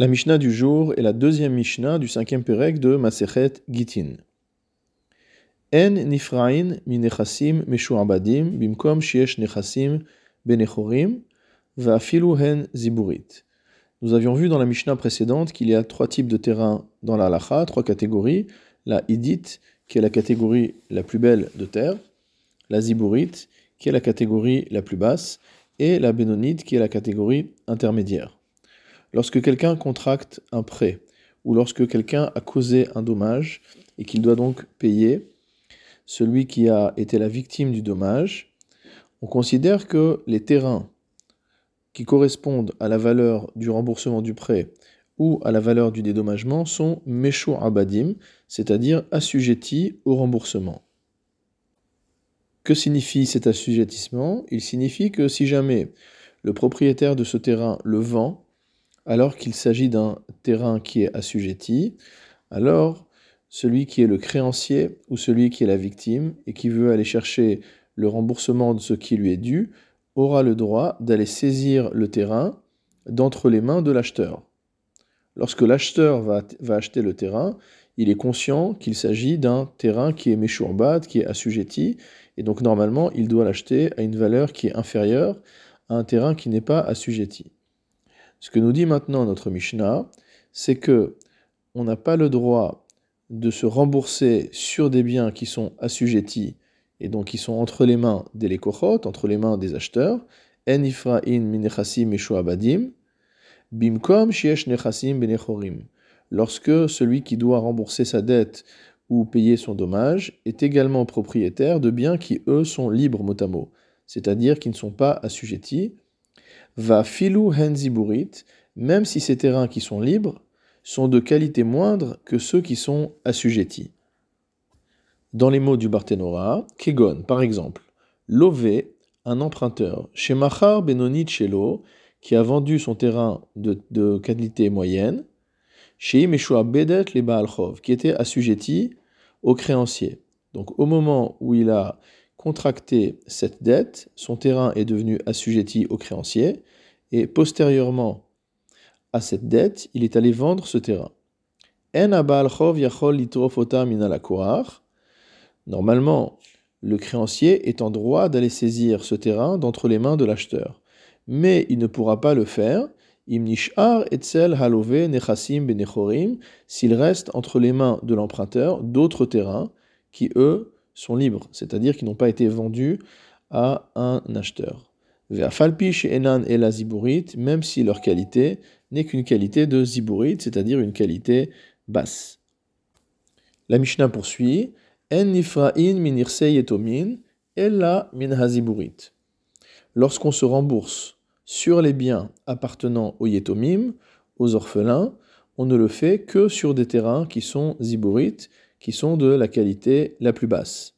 La Mishnah du jour est la deuxième Mishnah du cinquième Pérec de Masechet Gitin. En nifrain bimkom shiesh benechorim hen ziburit. Nous avions vu dans la Mishnah précédente qu'il y a trois types de terrains dans la halacha, trois catégories. La idit, qui est la catégorie la plus belle de terre, la ziburit, qui est la catégorie la plus basse, et la bénonite, qui est la catégorie intermédiaire. Lorsque quelqu'un contracte un prêt, ou lorsque quelqu'un a causé un dommage, et qu'il doit donc payer celui qui a été la victime du dommage, on considère que les terrains qui correspondent à la valeur du remboursement du prêt ou à la valeur du dédommagement sont Meshu Abadim, c'est-à-dire assujettis au remboursement. Que signifie cet assujettissement? Il signifie que si jamais le propriétaire de ce terrain le vend, alors qu'il s'agit d'un terrain qui est assujetti, alors celui qui est le créancier ou celui qui est la victime et qui veut aller chercher le remboursement de ce qui lui est dû aura le droit d'aller saisir le terrain d'entre les mains de l'acheteur. Lorsque l'acheteur va, acheter le terrain, il est conscient qu'il s'agit d'un terrain qui est méchourbat, qui est assujetti, et donc normalement il doit l'acheter à une valeur qui est inférieure à un terrain qui n'est pas assujetti. Ce que nous dit maintenant notre Mishnah, c'est que on n'a pas le droit de se rembourser sur des biens qui sont assujettis et donc qui sont entre les mains des lekochot, entre les mains des acheteurs. En ifra in minechasim abadim, bimkom shiesh nechasim benechorim. Lorsque celui qui doit rembourser sa dette ou payer son dommage est également propriétaire de biens qui, eux, sont libres mot à mot, c'est-à-dire qui ne sont pas assujettis, va filou henziburit, même si ces terrains qui sont libres sont de qualité moindre que ceux qui sont assujettis. Dans les mots du Barthénora, Kegon, par exemple, Lové, un emprunteur, chez Machar Benonit Shelo, qui a vendu son terrain de, qualité moyenne, chez Imeshua Bedet les qui était assujetti au créancier. Donc au moment où il a contracté cette dette, son terrain est devenu assujetti au créancier, et postérieurement à cette dette, il est allé vendre ce terrain. Normalement, le créancier est en droit d'aller saisir ce terrain d'entre les mains de l'acheteur. Mais il ne pourra pas le faire s'il reste entre les mains de l'emprunteur d'autres terrains qui, eux, sont libres, c'est-à-dire qui n'ont pas été vendus à un acheteur. même si leur qualité n'est qu'une qualité de ziburit, c'est-à-dire une qualité basse. La Mishnah poursuit En nifra'in min yetomin, ella min haziburit. Lorsqu'on se rembourse sur les biens appartenant aux yetomim, aux orphelins, on ne le fait que sur des terrains qui sont ziburites, qui sont de la qualité la plus basse.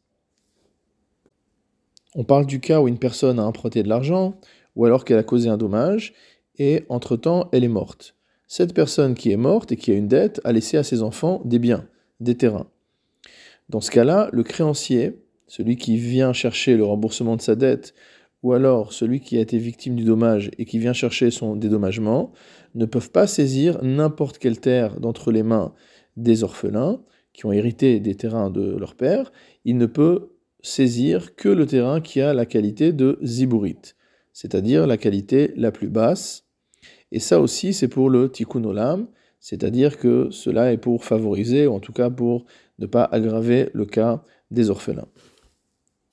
On parle du cas où une personne a emprunté de l'argent, ou alors qu'elle a causé un dommage, et entre-temps elle est morte. Cette personne qui est morte et qui a une dette a laissé à ses enfants des biens, des terrains. Dans ce cas-là, le créancier, celui qui vient chercher le remboursement de sa dette, ou alors celui qui a été victime du dommage et qui vient chercher son dédommagement, ne peuvent pas saisir n'importe quelle terre d'entre les mains des orphelins, qui ont hérité des terrains de leur père, il ne peut saisir que le terrain qui a la qualité de ziburit, c'est-à-dire la qualité la plus basse. Et ça aussi, c'est pour le tikkun olam, c'est-à-dire que cela est pour favoriser, ou en tout cas pour ne pas aggraver le cas des orphelins.